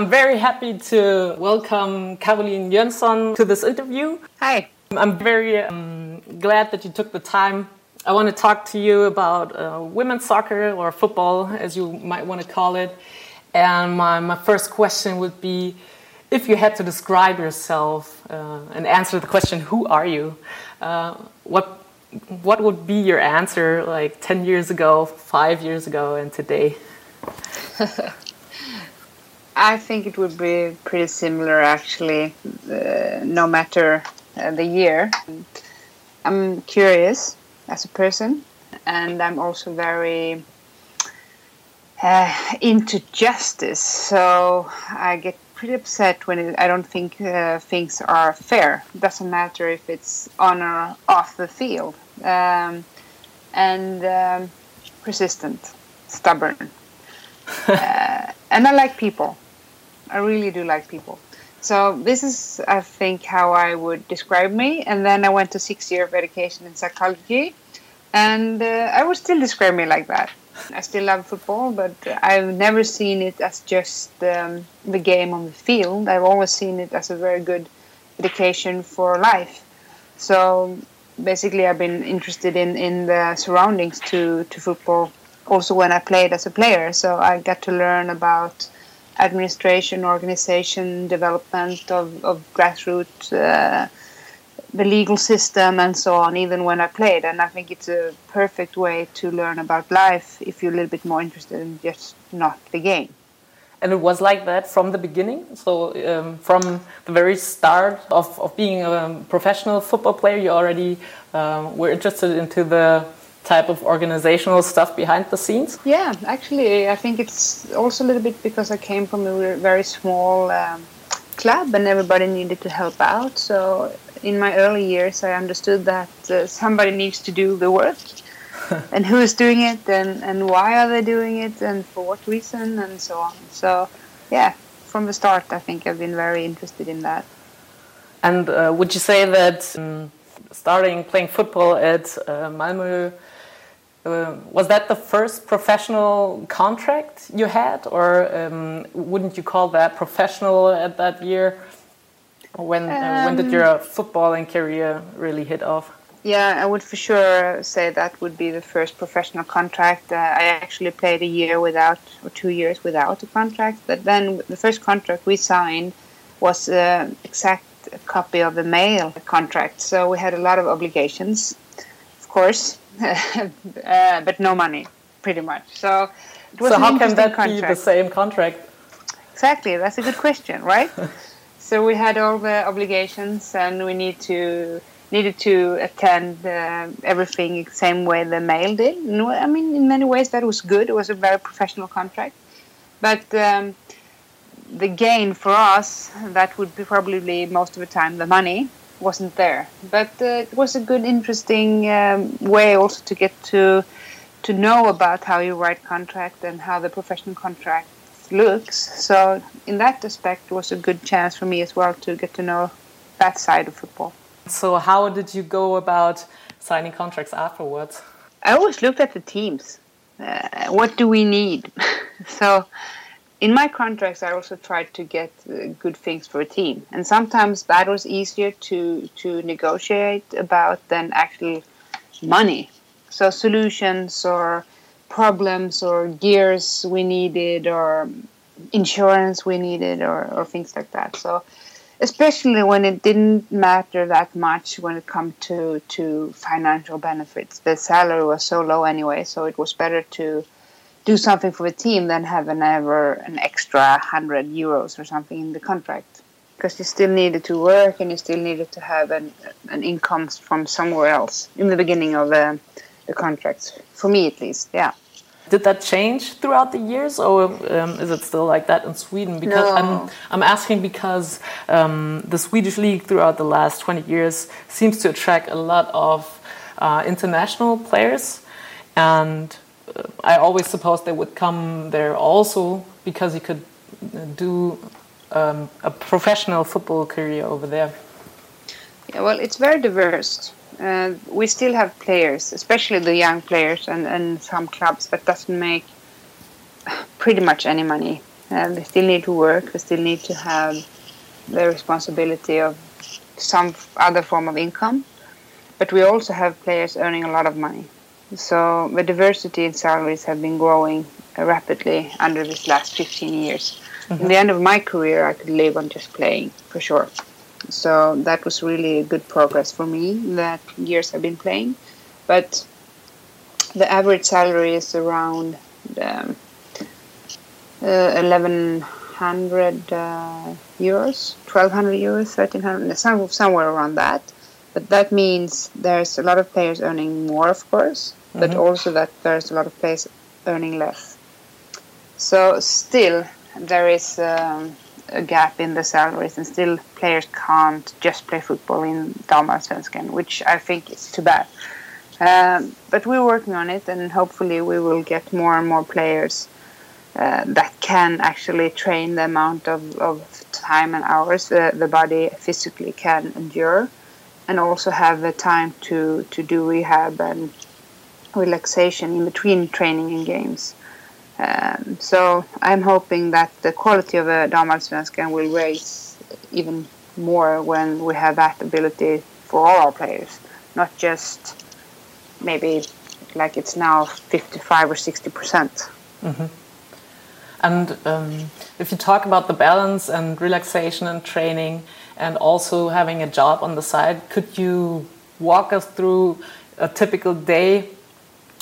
I'm very happy to welcome Caroline Jönsson to this interview. Hi. I'm very um, glad that you took the time. I want to talk to you about uh, women's soccer or football, as you might want to call it. And my, my first question would be if you had to describe yourself uh, and answer the question, who are you? Uh, what, what would be your answer like 10 years ago, five years ago, and today? I think it would be pretty similar, actually, uh, no matter uh, the year. I'm curious as a person, and I'm also very uh, into justice. So I get pretty upset when it, I don't think uh, things are fair. It doesn't matter if it's on or off the field. Um, and um, persistent, stubborn. Uh, and I like people. I really do like people. So this is, I think, how I would describe me. And then I went to six year of education in psychology, and uh, I would still describe me like that. I still love football, but I've never seen it as just um, the game on the field. I've always seen it as a very good education for life. So basically, I've been interested in, in the surroundings to, to football also when I played as a player. So I got to learn about administration, organization, development of, of grassroots, uh, the legal system, and so on, even when I played. And I think it's a perfect way to learn about life if you're a little bit more interested in just not the game. And it was like that from the beginning. So, um, from the very start of, of being a professional football player, you already um, were interested into the type of organizational stuff behind the scenes? Yeah, actually, I think it's also a little bit because I came from a very small um, club and everybody needed to help out. So in my early years, I understood that uh, somebody needs to do the work. and who is doing it and, and why are they doing it and for what reason and so on. So, yeah, from the start, I think I've been very interested in that. And uh, would you say that um, starting playing football at uh, Malmö uh, was that the first professional contract you had, or um, wouldn't you call that professional at that year? When um, uh, when did um, your footballing career really hit off? Yeah, I would for sure say that would be the first professional contract. Uh, I actually played a year without, or two years without a contract. But then the first contract we signed was an uh, exact copy of the male contract. So we had a lot of obligations, of course, uh, but no money, pretty much. So, so how can that contract. be the same contract? Exactly, that's a good question, right? so we had all the obligations, and we need to needed to attend uh, everything the same way the male did. I mean, in many ways that was good. It was a very professional contract, but. Um, the gain for us that would be probably most of the time the money wasn't there. But uh, it was a good, interesting um, way also to get to to know about how you write contract and how the professional contract looks. So in that aspect, it was a good chance for me as well to get to know that side of football. So how did you go about signing contracts afterwards? I always looked at the teams. Uh, what do we need? so in my contracts, I also tried to get uh, good things for a team, and sometimes that was easier to to negotiate about than actual money. So solutions or problems or gears we needed or insurance we needed or, or things like that. So especially when it didn't matter that much when it come to to financial benefits. The salary was so low anyway, so it was better to do something for the team than have an ever an extra hundred euros or something in the contract because you still needed to work and you still needed to have an, an income from somewhere else in the beginning of the, the contract for me at least yeah did that change throughout the years, or um, is it still like that in Sweden? Because No. I'm, I'm asking because um, the Swedish league throughout the last 20 years seems to attract a lot of uh, international players, and uh, I always supposed they would come there also because you could do um, a professional football career over there. Yeah, well, it's very diverse. Uh, we still have players, especially the young players and, and some clubs that doesn't make pretty much any money. Uh, they still need to work. They still need to have the responsibility of some other form of income. But we also have players earning a lot of money. So the diversity in salaries have been growing rapidly under this last 15 years. In the end of my career, I could live on just playing for sure. So that was really a good progress for me that years I've been playing. But the average salary is around um, uh, 1100 uh, euros, 1200 euros, 1300, some, somewhere around that. But that means there's a lot of players earning more, of course, but also that there's a lot of players earning less. So still, there is um, a gap in the salaries, and still players can't just play football in Damallsvenskan, which I think is too bad. Um, but we're working on it, and hopefully we will get more and more players uh, that can actually train the amount of, of time and hours the, the body physically can endure, and also have the time to, to do rehab and relaxation in between training and games. Um, so I'm hoping that the quality of a Damallsvenskan will raise even more when we have that ability for all our players, not just maybe like it's now 55 or 60 percent. And um, if you talk about the balance and relaxation and training, and also having a job on the side, could you walk us through a typical day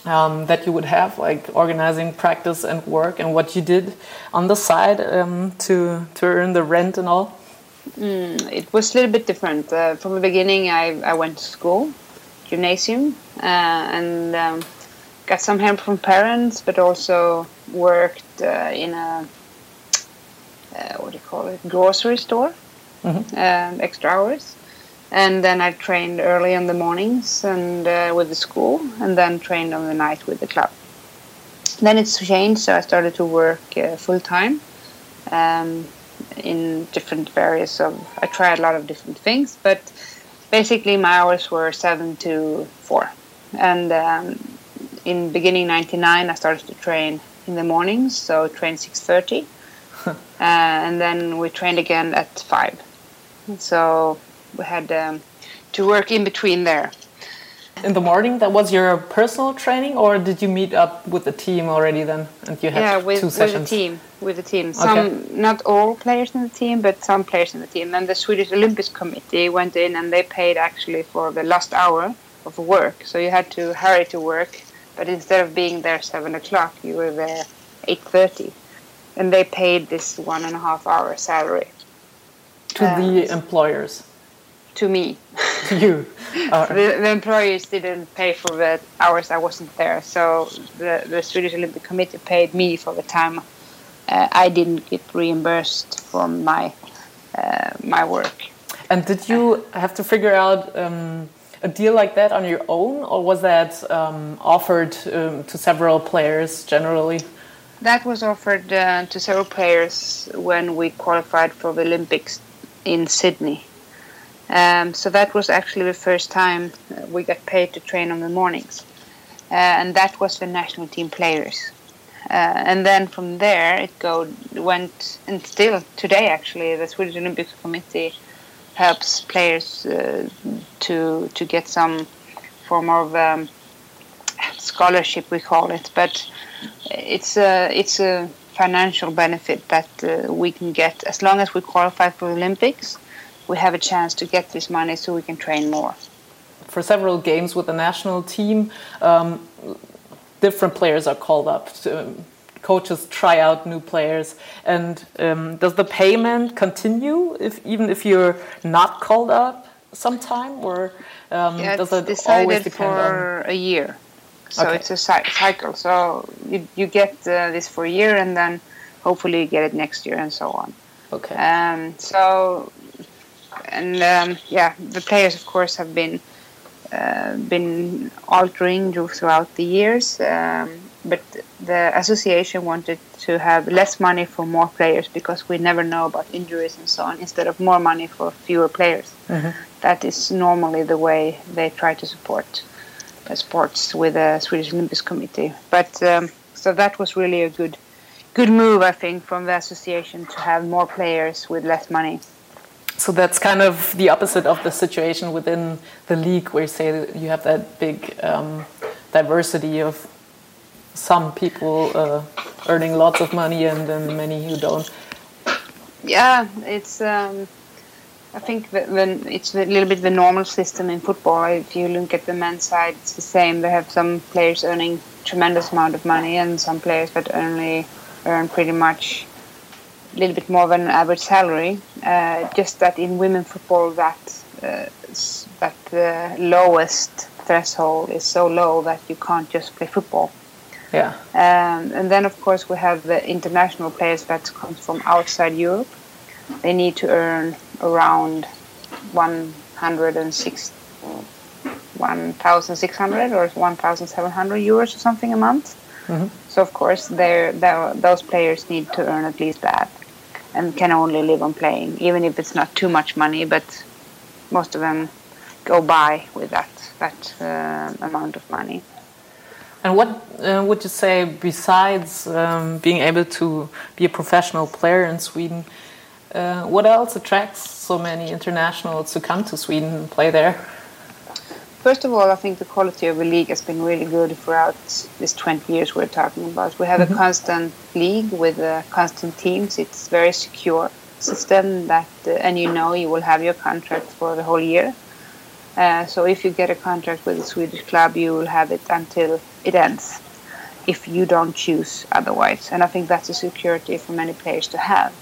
um, that you would have, like organizing practice and work, and what you did on the side um, to to earn the rent and all? It was a little bit different. Uh, from the beginning, I, I went to school, gymnasium, uh, and um, got some help from parents, but also worked uh, in a uh, what do you call it grocery store, um, extra hours. And then I trained early in the mornings and uh, with the school, and then trained on the night with the club. Then it's changed, so I started to work uh, full time um, in different various of. I tried a lot of different things, but basically my hours were seven to four. And um, in beginning '99, I started to train in the mornings, so train six thirty, uh, and then we trained again at five. So we had um, to work in between there. In the morning, that was your personal training, or did you meet up with the team already then, and you had yeah, with, two with the team. With the team, some not all players in the team, but some players in the team. Then the Swedish Olympics Committee went in and they paid actually for the last hour of work. So you had to hurry to work, but instead of being there seven o'clock, you were there eight thirty, and they paid this one and a half hour salary to the employers, to me. to you. The, the employers didn't pay for the hours I wasn't there, so the, the Swedish Olympic Committee paid me for the time uh, I didn't get reimbursed for my uh, my work. And did you have to figure out um, a deal like that on your own, or was that um, offered um, to several players generally? That was offered uh, to several players when we qualified for the Olympics in Sydney. Um, so that was actually the first time uh, we got paid to train on the mornings, uh, and that was the national team players. Uh, and then from there, it go went and still today actually the Swedish Olympics Committee helps players uh, to to get some form of um, scholarship we call it, but it's a it's a financial benefit that uh, we can get as long as we qualify for the Olympics. We have a chance to get this money so we can train more. For several games with the national team, um, different players are called up. To, coaches try out new players, and um, does the payment continue if even if you're not called up sometime, or um, Yeah, does it always depend on? for a year. So Okay. it's a cycle. So you, you get uh, this for a year and then hopefully you get it next year and so on. Okay. Um, so, and um, yeah, the players, of course, have been uh, been altering throughout the years. Um, but the association wanted to have less money for more players because we never know about injuries and so on. Instead of more money for fewer players, That is normally the way they try to support uh, sports with the Swedish Olympic Committee. But um, so that was really a good good move, I think, from the association to have more players with less money. So that's kind of the opposite of the situation within the league, where you say you have that big um, diversity of some people uh, earning lots of money and then many who don't. Yeah, it's. Um, I think that when it's a little bit the normal system in football. If you look at the men's side, it's the same. They have some players earning tremendous amount of money, and some players that only earn pretty much a little bit more than an average salary. Uh, just that in women football, that uh, that the lowest threshold is so low that you can't just play football. Yeah. Um, and then, of course, we have the international players that come from outside Europe. They need to earn around 106, 1,600 or 1,700 euros or something a month. So, of course, they're, they're, those players need to earn at least that and can only live on playing, even if it's not too much money, but most of them go by with that, that uh, amount of money. And what uh, would you say, besides um, being able to be a professional player in Sweden, uh, what else attracts so many internationals to come to Sweden and play there? First of all, I think the quality of the league has been really good throughout this 20 years we're talking about. We have a constant league with uh, constant teams. It's very secure system that, uh, and you know you will have your contract for the whole year. Uh, so if you get a contract with a Swedish club, you will have it until it ends, if you don't choose otherwise. And I think that's a security for many players to have.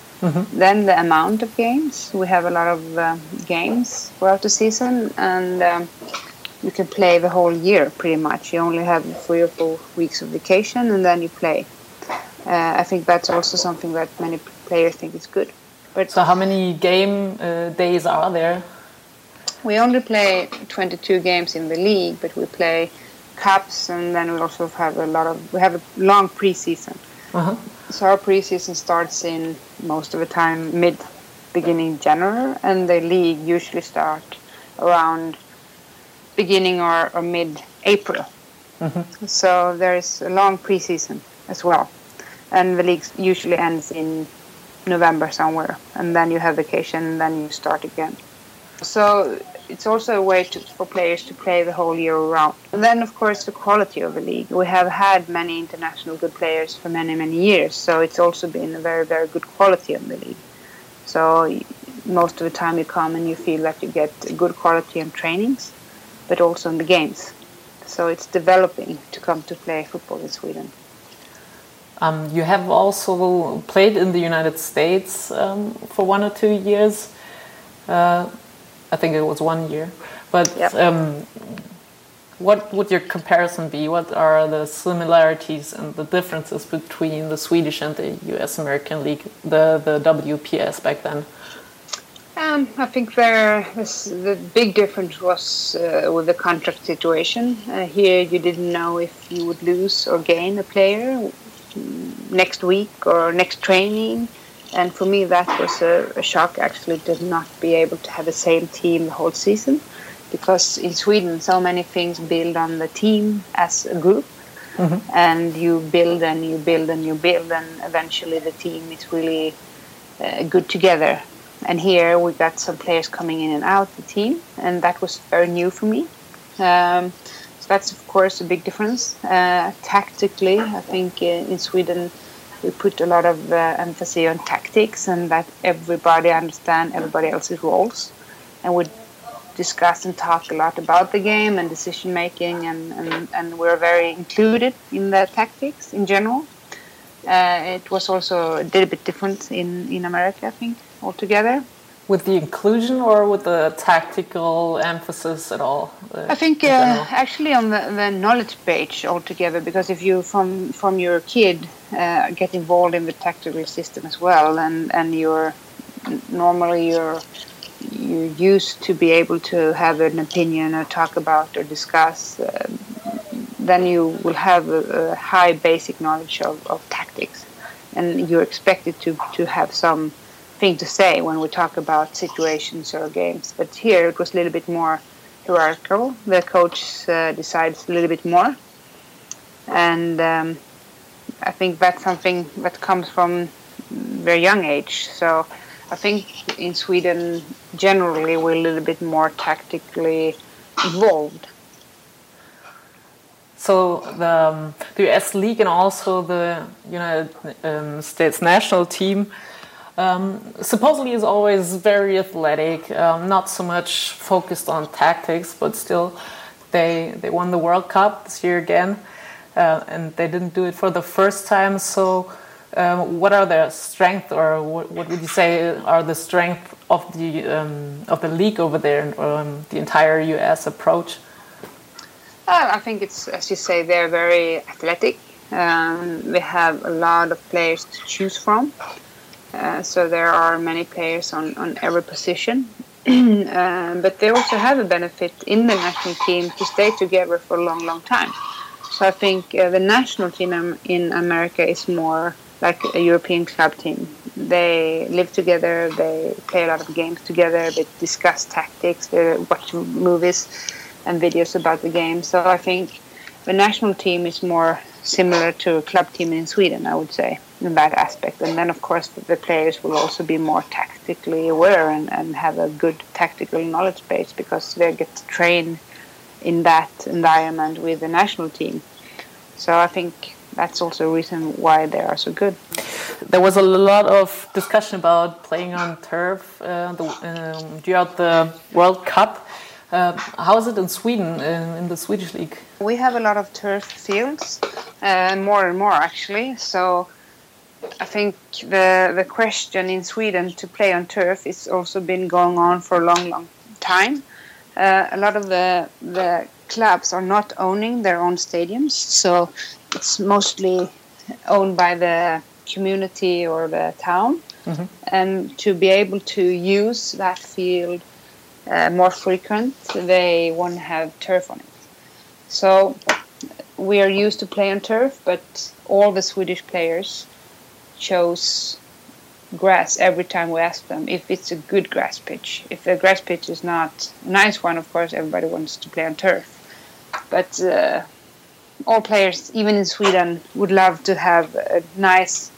Then the amount of games, we have a lot of uh, games throughout the season, and um, you can play the whole year pretty much. You only have three or four weeks of vacation, and then you play. Uh, I think that's also something that many players think is good. But So, how many game uh, days are there? we only play 22 games in the league, but we play cups, and then we also have a lot of we have a long preseason. Uh-huh. So our preseason starts in most of the time mid beginning January, and the league usually start around beginning or, or mid April. Mm-hmm. So there is a long preseason as well, and the league usually ends in November somewhere, and then you have vacation, and then you start again. So it's also a way to, for players to play the whole year around. And then, of course, the quality of the league. We have had many international good players for many, many years, so it's also been a very, very good quality of the league. So most of the time you come and you feel that you get good quality in trainings, but also in the games. So it's developing to come to play football in Sweden. Um, you have also played in the United States um, for one or two years. Uh, I think it was one year. But Yep. um, what would your comparison be? What are the similarities and the differences between the Swedish and the US American League, the, the WPS back then? Um, I think there was, the big difference was uh, with the contract situation. Uh, here, you didn't know if you would lose or gain a player mm, next week or next training. And for me, that was a, a shock actually to not be able to have the same team the whole season. Because in Sweden, so many things build on the team as a group. And you build and you build and you build, and eventually the team is really uh, good together. And here we got some players coming in and out the team, and that was very new for me. Um, so that's of course a big difference. Uh, tactically, I think uh, in Sweden we put a lot of uh, emphasis on tactics and that everybody understand everybody else's roles, and we discuss and talk a lot about the game and decision making, and, and, and we're very included in the tactics in general. Uh, it was also a little bit different in, in America, I think, altogether. with the inclusion or with the tactical emphasis at all? Uh, I think uh, actually on the, the, knowledge page altogether, because if you from from your kid uh, get involved in the tactical system as well, and and you're normally you're you're used to be able to have an opinion or talk about or discuss, uh, then you will have a, a high basic knowledge of, of tactics, and you're expected to to have some thing to say when we talk about situations or games. But here it was a little bit more hierarchical. The coach uh, decides a little bit more, and um, I think that's something that comes from very young age. So I think in Sweden generally we're a little bit more tactically involved. So the, um, the US League and also the United um, States national team um, supposedly is always very athletic, um, not so much focused on tactics, but still they they won the World Cup this year again, uh, and they didn't do it for the first time. So, um, what are their strengths, or what, what, would you say are the strength of the um, of the league over there, um, the entire U.S. approach? Uh, I think it's as you say, they're very athletic. Um, we have a lot of players to choose from. Uh, so there are many players on, on every position. uh, but they also have a benefit in the national team to stay together for a long, long time. So I think uh, the national team in America is more like a European club team. They live together, they play a lot of games together, they discuss tactics, they watch movies and videos about the game. So I think the national team is more similar to a club team in Sweden, I would say in that aspect. And then, of course, the players will also be more tactically aware and, and have a good tactical knowledge base because they get to train in that environment with the national team. So I think that's also a reason why they are so good. There was a lot of discussion about playing on turf uh, the, um, throughout the World Cup. Uh, how is it in Sweden, in, in, the Swedish league? We have a lot of turf fields, uh, more and more actually. So I think the the question in Sweden to play on turf is also been going on for a long, long time. Uh, a lot of the the clubs are not owning their own stadiums, so it's mostly owned by the community or the town. Mm-hmm. And to be able to use that field uh, more frequent, they want to have turf on it. So we are used to play on turf, but all the Swedish players chose grass every time we ask them if it's a good grass pitch. If the grass pitch is not a nice one, of course, everybody wants to play on turf. But uh, all players, even in Sweden, would love to have a nice,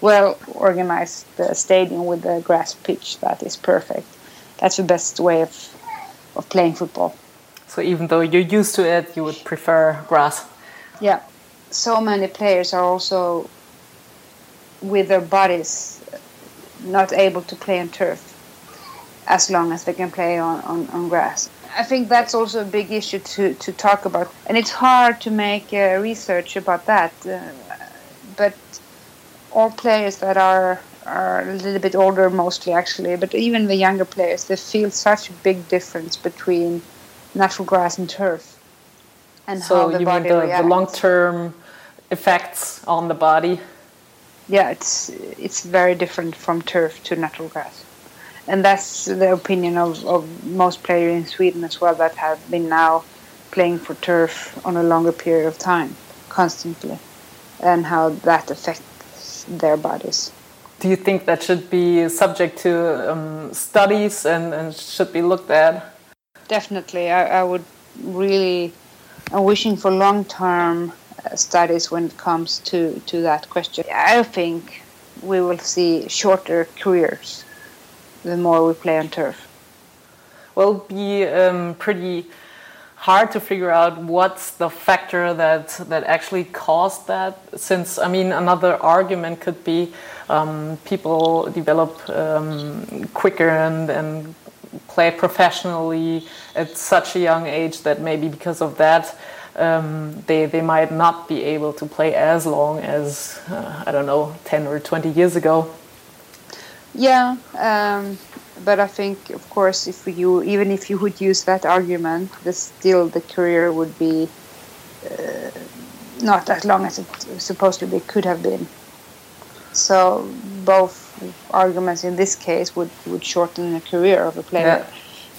well organized uh, stadium with a grass pitch that is perfect. That's the best way of, of playing football. So even though you're used to it, you would prefer grass? Yeah. So many players are also with their bodies not able to play on turf as long as they can play on, on, on grass. I think that's also a big issue to, to talk about. And it's hard to make uh, research about that. Uh, but all players that are are a little bit older mostly actually, but even the younger players, they feel such a big difference between natural grass and turf. And so how the you mean the, the long term effects on the body? yeah, it's it's very different from turf to natural grass, and that's the opinion of, of most players in Sweden as well that have been now playing for turf on a longer period of time, constantly, and how that affects their bodies. Do you think that should be subject to um, studies and, and should be looked at? Definitely, I, I would really. I'm wishing for long term studies when it comes to, to that question. I think we will see shorter careers the more we play on turf. Well, it'll be um, pretty hard to figure out what's the factor that that actually caused that. Since I mean, another argument could be um, people develop um, quicker and and play professionally at such a young age that maybe because of that um, they they might not be able to play as long as uh, I don't know ten or twenty years ago. Yeah, um, but I think, of course, if you even if you would use that argument, the, still the career would be uh, not as long as it supposedly could have been. So both arguments in this case would, would shorten the career of a player.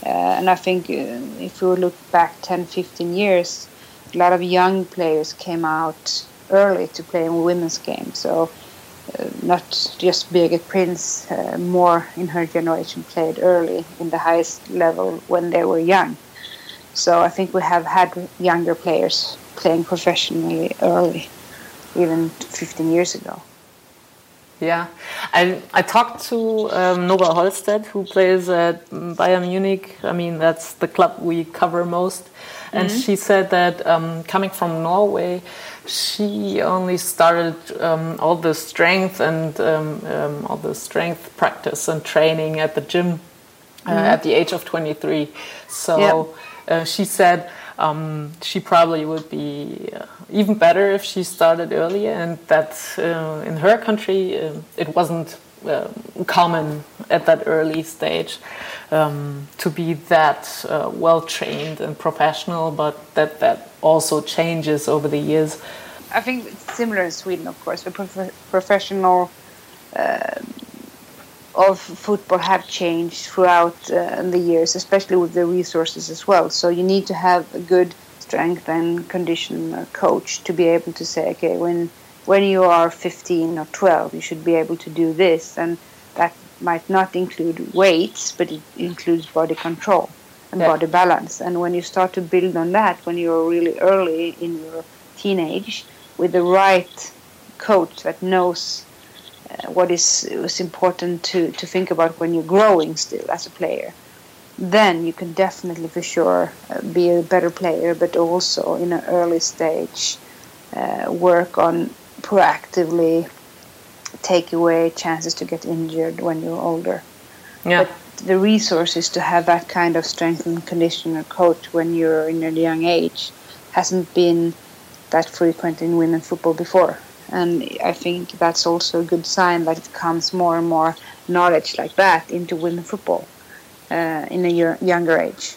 Yeah. Uh, and I think uh, if we look back 10, 15 years, a lot of young players came out early to play in women's games. So uh, not just Birgit Prinz, uh, more in her generation played early in the highest level when they were young. So I think we have had younger players playing professionally early, even 15 years ago. Yeah, I, I talked to um, Nora Holstad, who plays at Bayern Munich. I mean, that's the club we cover most. And mm -hmm. she said that um, coming from Norway, she only started um, all the strength and um, um, all the strength practice and training at the gym uh, mm -hmm. at the age of 23. So yep. uh, she said um, she probably would be uh, even better if she started earlier, and that uh, in her country uh, it wasn't um, common at that early stage um, to be that uh, well trained and professional, but that that also changes over the years. I think it's similar in Sweden, of course. The prof- professional uh, of football have changed throughout uh, the years, especially with the resources as well. So you need to have a good strength and condition coach to be able to say, okay, when when you are 15 or 12, you should be able to do this, and that might not include weights, but it includes body control and yeah. body balance. And when you start to build on that, when you're really early in your teenage, with the right coach that knows uh, what is, is important to, to think about when you're growing still as a player, then you can definitely for sure uh, be a better player, but also in an early stage uh, work on proactively take away chances to get injured when you're older. Yeah. But the resources to have that kind of strength and conditioner coach when you're in a young age hasn't been that frequent in women football before. And I think that's also a good sign that it comes more and more knowledge like that into women football uh, in a younger age.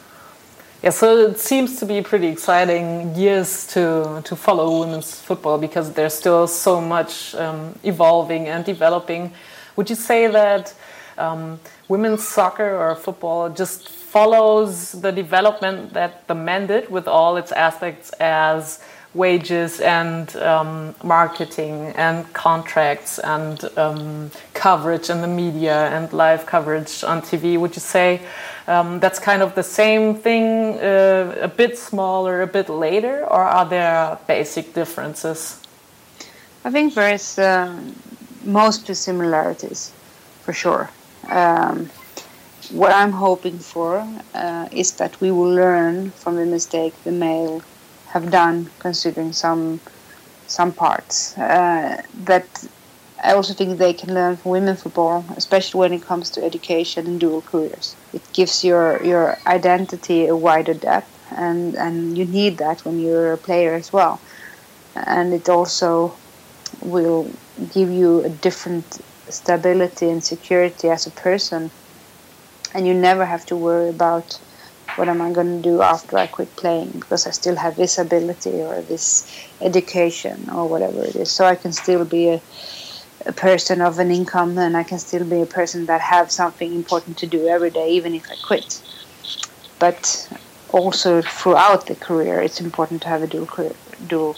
Yeah, so it seems to be pretty exciting years to to follow women's football because there's still so much um, evolving and developing. Would you say that um, women's soccer or football just follows the development that the men did with all its aspects as wages and um, marketing and contracts and um, coverage in the media and live coverage on TV. Would you say um, that's kind of the same thing, uh, a bit smaller, a bit later, or are there basic differences? I think there is uh, mostly similarities, for sure. Um, what I'm hoping for uh, is that we will learn from the mistake the male have done, considering some some parts. Uh, but I also think they can learn from women football, especially when it comes to education and dual careers. It gives your your identity a wider depth, and and you need that when you're a player as well. And it also will give you a different stability and security as a person, and you never have to worry about what am I going to do after I quit playing because I still have this ability or this education or whatever it is. So I can still be a, a person of an income and I can still be a person that have something important to do every day, even if I quit. But also throughout the career, it's important to have a dual career, dual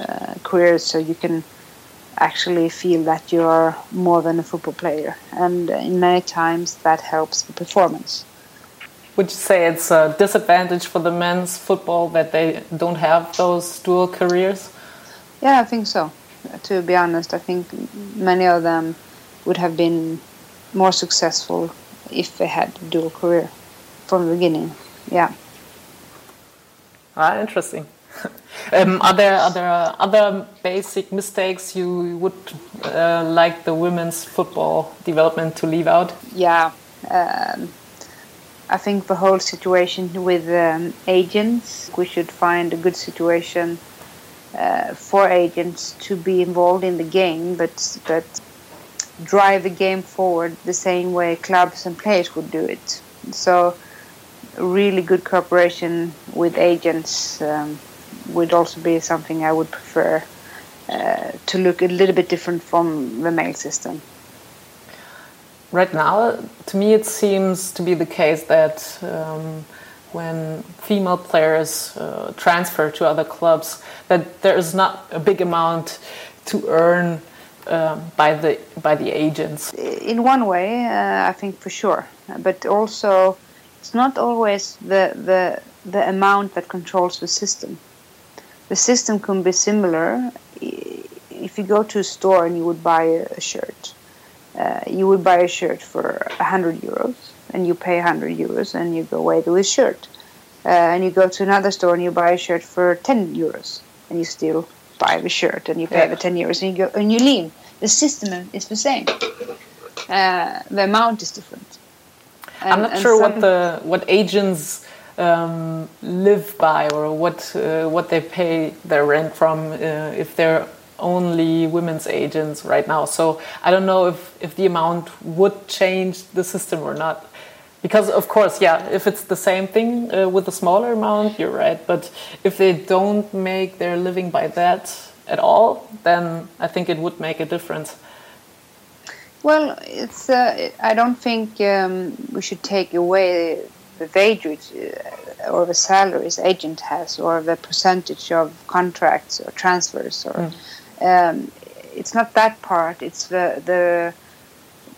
uh, career so you can actually feel that you are more than a football player. And in many times, that helps the performance. Would you say it's a disadvantage for the men's football that they don't have those dual careers? Yeah, I think so. To be honest, I think many of them would have been more successful if they had a dual career from the beginning. Yeah. Ah, interesting. um, are there are there other basic mistakes you would uh, like the women's football development to leave out? Yeah, um, I think the whole situation with um, agents, we should find a good situation uh, for agents to be involved in the game, but but drive the game forward the same way clubs and players would do it. So, really good cooperation with agents um, would also be something I would prefer uh, to look a little bit different from the male system. Right now, to me, it seems to be the case that um, when female players uh, transfer to other clubs, that there is not a big amount to earn uh, by the by the agents. In one way, uh, I think for sure, but also it's not always the the the amount that controls the system. The system can be similar. If you go to a store and you would buy a shirt, uh, you would buy a shirt for 100 euros and you pay 100 euros and you go away with a shirt. Uh, and you go to another store and you buy a shirt for 10 euros and you still buy the shirt and you pay yeah. the 10 euros and you go and you leave. The system is the same. Uh, the amount is different. And, I'm not sure what the what agents um, live by or what uh, what they pay their rent from uh, if they're only women's agents right now. So I don't know if, if the amount would change the system or not. Because, of course, yeah, if it's the same thing uh, with a smaller amount, you're right. But if they don't make their living by that at all, then I think it would make a difference. Well, it's. Uh, I don't think um, we should take away the wages uh, or the salaries agent has, or the percentage of contracts or transfers or. Mm um, it's not that part. It's the the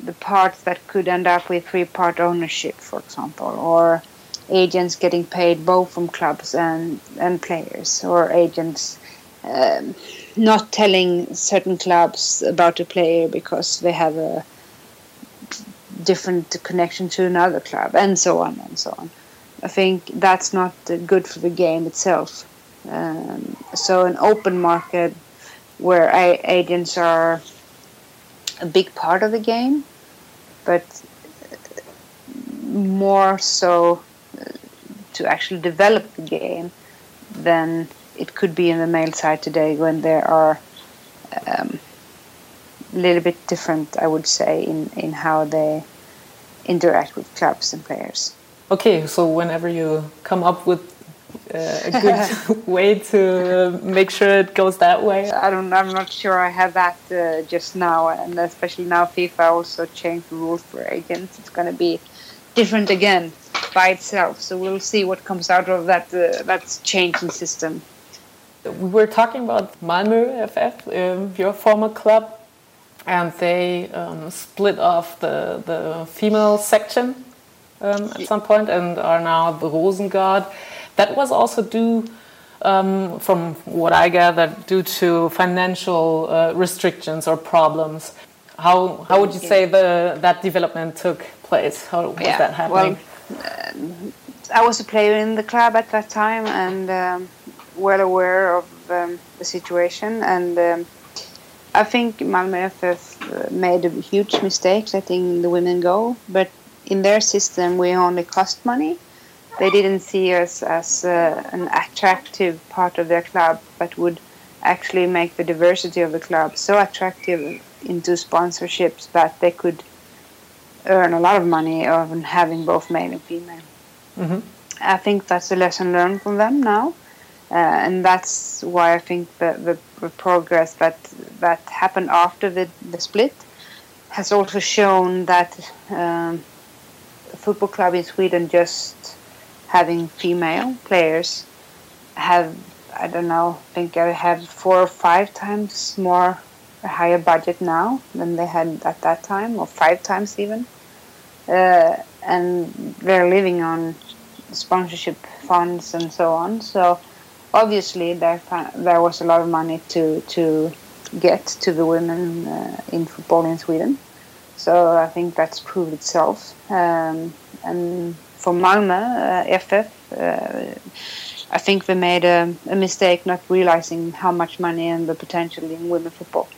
the parts that could end up with third party ownership, for example, or agents getting paid both from clubs and and players, or agents um, not telling certain clubs about a player because they have a different connection to another club, and so on and so on. I think that's not good for the game itself. Um, so an open market where agents are a big part of the game, but more so uh, to actually develop the game than it could be in the male side today when there are um, a little bit different, I would say, in, in how they interact with clubs and players. Okay, so whenever you come up with a good way to make sure it goes that way? I don't. I'm not sure. I have that uh, just now, and especially now FIFA also changed the rules for agents. It's going to be different again by itself. So we'll see what comes out of that. Uh, that's changing system. We were talking about Malmö FF, um, your former club, and they um, split off the the female section um, at some point and are now the Rosengård. That was also due, um, from what I gather, due to financial uh, restrictions or problems. How how would you say the that development took place? How was yeah, that happening? Well, uh, I was a player in the club at that time and um, well aware of um, the situation and. Um, I think Malmö FF uh, made a huge mistake letting the women go, but in their system we only cost money they didn't see us as uh, an attractive part of their club, but would actually make the diversity of the club so attractive into sponsorships that they could earn a lot of money on having both male and female. Mm-hmm. I think that's a lesson learned from them now, uh, and that's why I think the, the, the progress that that happened after the, the split has also shown that um, a football club in Sweden just having female players have I don't know think I have four or five times more higher budget now than they had at that time or five times even. Uh, and they're living on sponsorship funds and so on. So obviously there there was a lot of money to to get to the women uh, in football in Sweden. So I think that's proved itself. Um, and for Malmö uh, FF, uh, I think they made a, a, mistake not realizing how much money and the potential in women football.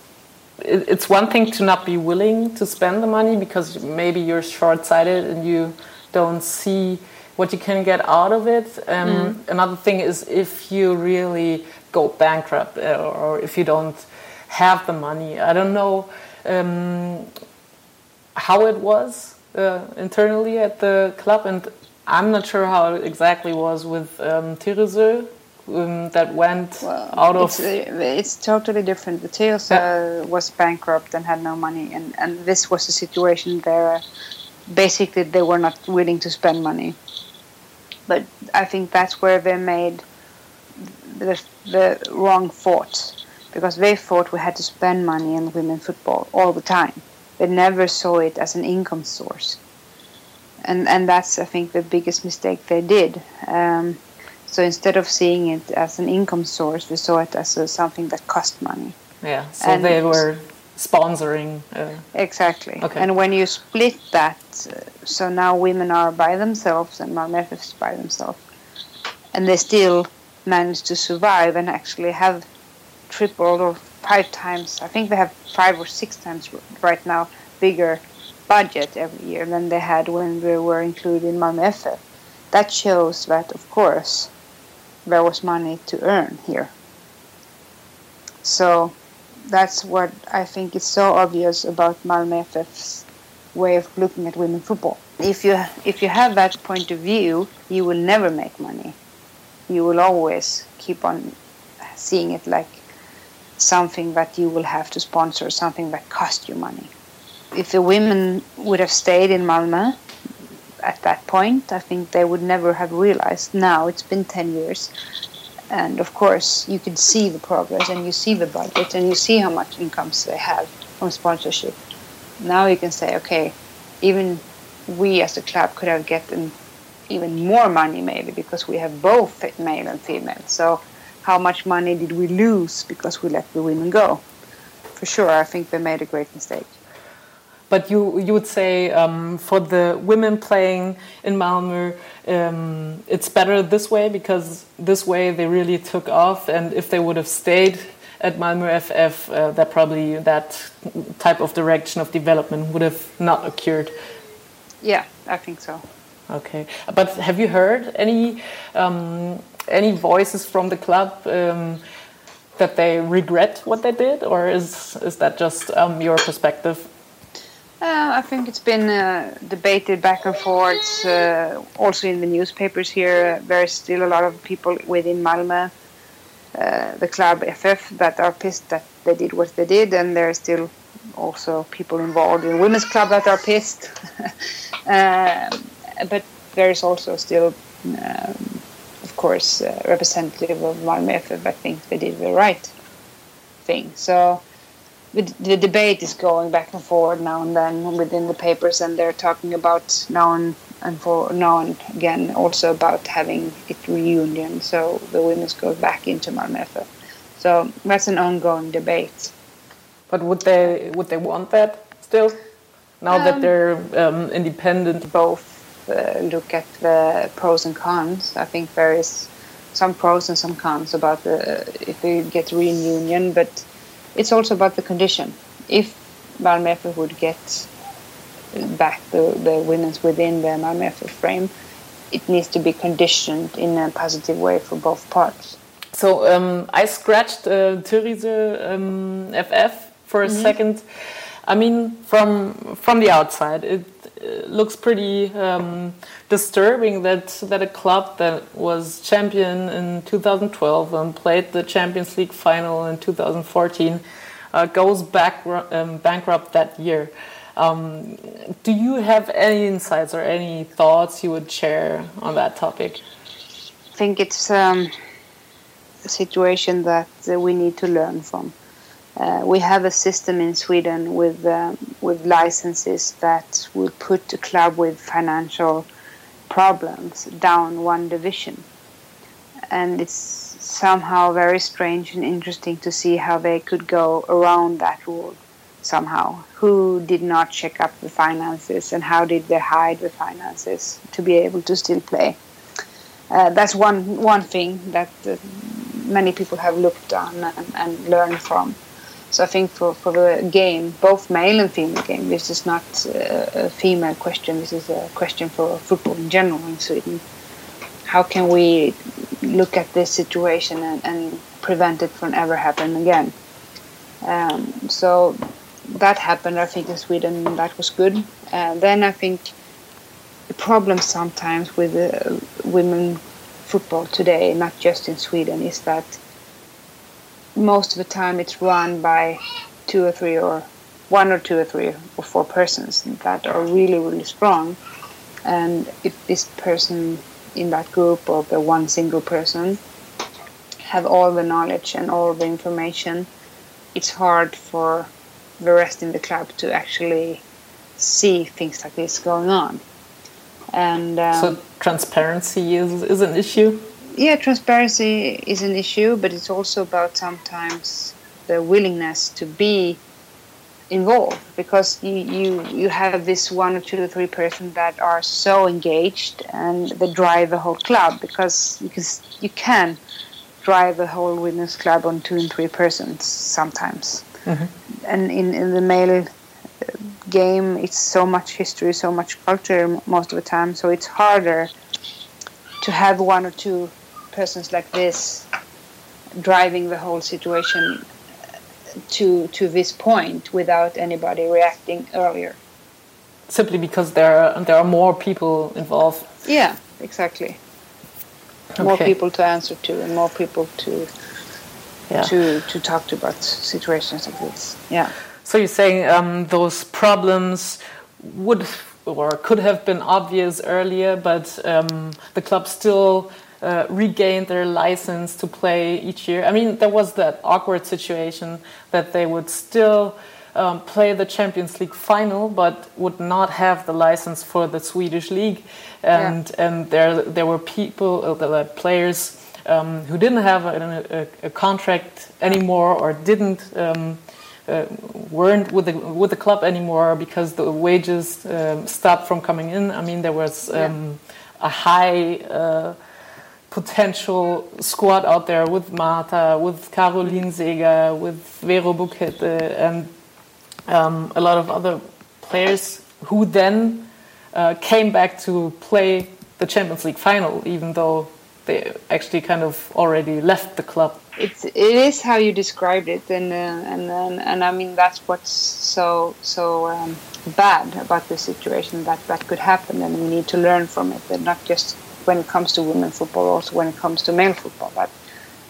It's one thing to not be willing to spend the money because maybe you're short-sighted and you don't see what you can get out of it. Um, mm. Another thing is if you really go bankrupt uh, or if you don't have the money. I don't know. Um, how it was uh, internally at the club, and I'm not sure how it exactly was with um, Tyresö, um, that went well, out of. It's, uh, it's, totally different. The Tyresö yeah. was bankrupt and had no money, and, and this was a situation where basically they were not willing to spend money. But I think that's where they made the, the wrong thought because they thought we had to spend money in women football all the time. They never saw it as an income source, and and that's I think the biggest mistake they did. Um, so instead of seeing it as an income source, we saw it as a, something that cost money. Yeah, so and they were sponsoring. Uh, exactly. Okay. And when you split that, uh, so now women are by themselves and Malmö is by themselves, and they still manage to survive and actually have tripled or five times. I think they have five or six times right now bigger budget every year than they had when we were included in Malmö FF. That shows that, of course, there was money to earn here. So that's what I think is so obvious about Malmö FF's way of looking at women football. If you if you have that point of view, you will never make money. You will always keep on seeing it like something that you will have to sponsor, something that costs you money. If the women would have stayed in Malmö at that point, I think they would never have realized. Now it's been 10 years and of course you can see the progress and you see the budget and you see how much incomes they have from sponsorship now you can say okay even we as a club could have gotten even more money maybe because we have both male and female so how much money did we lose because we let the women go for sure i think they made a great mistake but you you would say um, for the women playing in Malmö, um, it's better this way because this way they really took off, and if they would have stayed at Malmö FF, uh, that probably that type of direction of development would have not occurred. Yeah, I think so. Okay, but have you heard any um, any voices from the club? Um, that they regret what they did, or is is that just um, your perspective? Uh, I think it's been uh, debated back and forth, uh, also in the newspapers here. There's still a lot of people within Malmö, uh, the club FF, that are pissed that they did what they did, and there are still also people involved in women's club that are pissed. Uh, but there is also still, um, of course, uh, representative of Malmö FF that think they did the right thing. So the, the debate is going back and forward now and then within the papers, and they're talking about now and, and for now and again also about having it reunion, so the women's go back into Malmö So that's an ongoing debate. But would they would they want that still? Now um, that they're um, independent, both uh, look at the pros and cons. I think there is some pros and some cons about the if they get reunion, but it's also about the condition. If Malmö would get back the, the women's within the Malmö frame, it needs to be conditioned in a positive way for both parts. So um, I scratched uh, um, FF for a mm -hmm. second. I mean, from from the outside, it looks pretty um, disturbing that that a club that was champion in 2012 and played the Champions League final in 2014 uh, goes back um, bankrupt that year. Um, do you have any insights or any thoughts you would share on that topic? I think it's um, a situation that we need to learn from. Uh, we have a system in Sweden with um, with licenses that will put a club with financial problems down one division, and it's somehow very strange and interesting to see how they could go around that rule somehow. Who did not check up the finances, and how did they hide the finances to be able to still play? Uh, that's one one thing that uh, many people have looked on and, and learned from. So I think for, for the game, both male and female game, this is not a female question. This is a question for football in general in Sweden. How can we look at this situation and, and prevent it from ever happening again? Um, so that happened, I think in Sweden that was good. And then I think the problem sometimes with uh, women football today, not just in Sweden, is that most of the time it's run by two or three or one or two or three or four persons that are really really strong. And if this person in that group or the one single person have all the knowledge and all the information it's hard for the rest in the club to actually see things like this going on. And um, so transparency is, is an issue yeah transparency is an issue but it's also about sometimes the willingness to be involved because you, you you have this one or two or three person that are so engaged and they drive the whole club because you can you can drive the whole women's club on two and three persons sometimes mm-hmm. and in, in the male uh, game it's so much history so much culture most of the time so it's harder to have one or two persons like this driving the whole situation to to this point without anybody reacting earlier. Simply because there are, there are more people involved. Yeah, exactly. Okay. More people to answer to and more people to yeah. to to talk to about situations like this. Yeah. So you're saying um, those problems would or could have been obvious earlier, but um, the club still uh, regained their license to play each year. I mean, there was that awkward situation that they would still um, play the Champions League final, but would not have the license for the Swedish league, and yeah. and there there were people, uh, the players. Um, who didn't have a, a, a, contract anymore or didn't um, uh, weren't with the with the club anymore because the wages um, stopped from coming in. I mean, there was yeah. Um, a high uh, potential squad out there with Marta, with Caroline Seger, with Vero Boquete, and um, a lot of other players who then uh, came back to play the Champions League final, even though they actually kind of already left the club. It's it is how you described it, and uh, and, and and I mean that's what's so so um, bad about this situation that that could happen, and we need to learn from it, and not just when it comes to women football, also when it comes to male football. But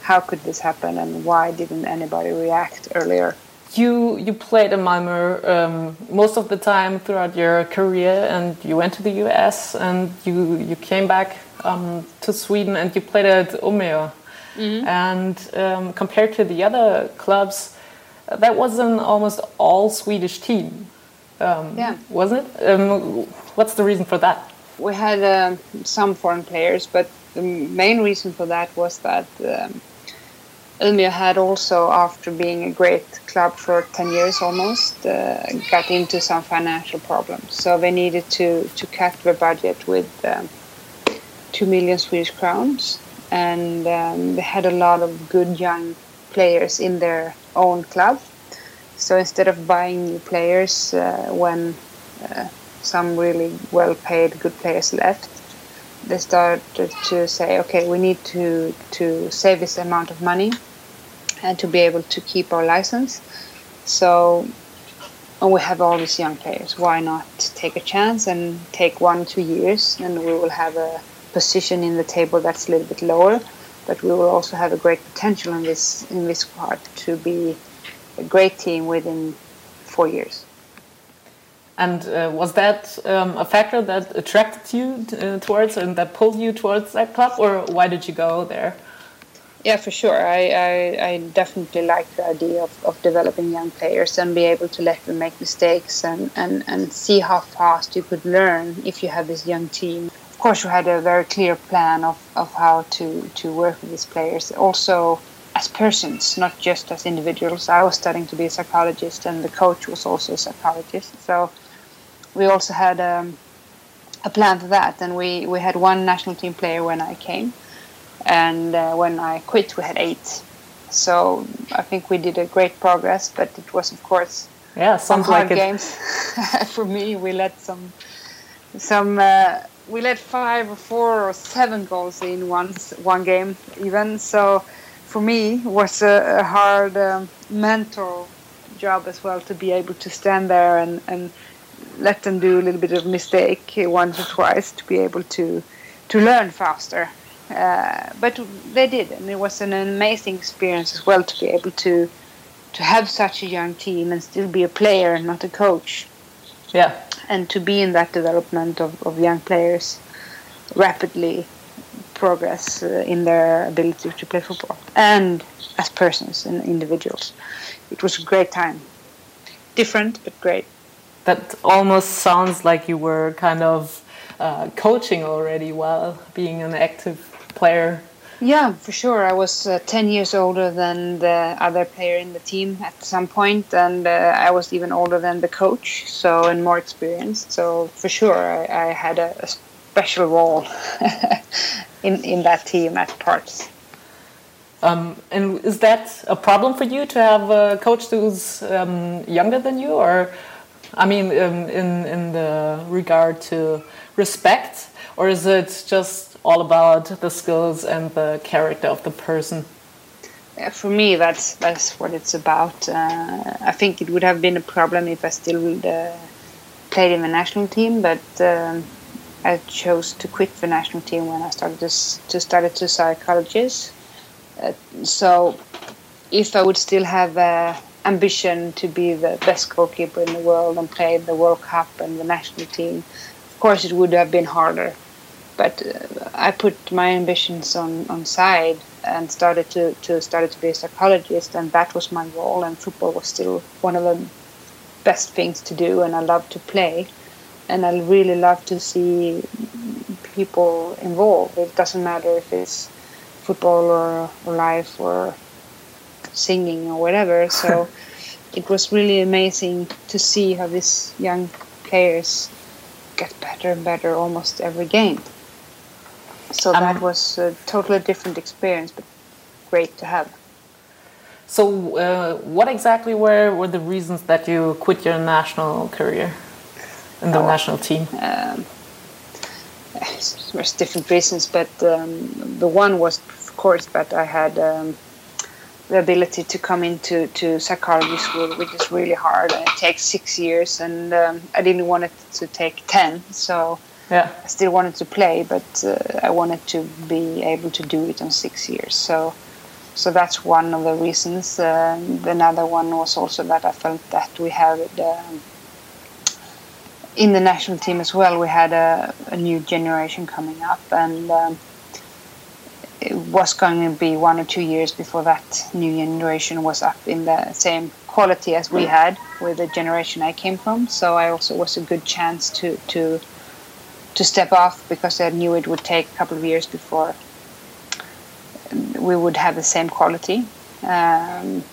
how could this happen, and why didn't anybody react earlier? You you played in Malmö um, most of the time throughout your career, and you went to the US, and you you came back um, to Sweden, and you played at Umeå. Mm -hmm. And um, compared to the other clubs, that was an almost all Swedish team. Um, yeah, wasn't it? Um, what's the reason for that? We had uh, some foreign players, but the main reason for that was that um, Umeå had also, after being a great club for 10 years almost, uh, got into some financial problems. So they needed to, to cut their budget with um, 2 million Swedish crowns. And um, they had a lot of good young players in their own club. So instead of buying new players uh, when uh, some really well paid good players left, they started to say, okay, we need to, to save this amount of money and to be able to keep our license. So and we have all these young players. Why not take a chance and take one, two years, and we will have a position in the table that's a little bit lower, but we will also have a great potential in this in this squad to be a great team within four years. And uh, was that um, a factor that attracted you uh, towards and that pulled you towards that club, or why did you go there? Yeah, for sure. I, I, I definitely like the idea of, of developing young players and be able to let them make mistakes and, and, and see how fast you could learn if you have this young team. Of course, you had a very clear plan of, of how to, to work with these players. Also, as persons, not just as individuals. I was studying to be a psychologist, and the coach was also a psychologist. So we also had um, a plan for that, and we, we had one national team player when I came, and uh, when I quit, we had eight. So I think we did a great progress, but it was of course yeah some hard like games for me. We let some some uh, we let five or four or seven goals in one one game even. So for me, it was a, a hard um, mental job as well to be able to stand there and, and let them do a little bit of mistake once or twice to be able to to learn faster. Uh, but they did, and it was an amazing experience as well to be able to to have such a young team and still be a player and not a coach. Yeah. And to be in that development of, of young players rapidly progress uh, in their ability to play football and as persons and individuals. It was a great time. Different, but great. That almost sounds like you were kind of uh, coaching already while being an active player. Yeah, for sure. I was uh, 10 years older than the other player in the team at some point, and uh, I was even older than the coach, so and more experienced. So for sure, I, I had a, a special role in in that team at parts. Um, and is that a problem for you to have a coach who's um, younger than you, or I mean, um, in in the regard to respect, or is it just all about the skills and the character of the person? Yeah, for me, that's that's what it's about. Uh, I think it would have been a problem if I still uh, played in the national team, but um, I chose to quit the national team when I started to to study to psychologist. Uh, so, if I would still have ambition to be the best goalkeeper in the world and play the World Cup and the national team, of course it would have been harder but uh, I put my ambitions on, on side and started to, to started to be a psychologist and that was my role and football was still one of the best things to do and I love to play and I really love to see people involved. It doesn't matter if it's football or, or life or singing or whatever. So it was really amazing to see how these young players get better and better almost every game. So um, that was a totally different experience, but great to have. So, uh, what exactly were, were the reasons that you quit your national career in the oh, national team? Um, there's different reasons, but um, the one was, of course, that I had um, the ability to come into to psychology school, which is really hard. And it takes six years, and um, I didn't want it to take ten. So yeah. I still wanted to play, but uh, I wanted to be able to do it in six years. So, so that's one of the reasons. Uh, another one was also that I felt that we had um, in the national team as well. We had a, a new generation coming up, and um, it was going to be one or two years before that new generation was up in the same quality as we had with the generation I came from. So I also was a good chance to to to step off because I knew it would take a couple of years before we would have the same quality. Um,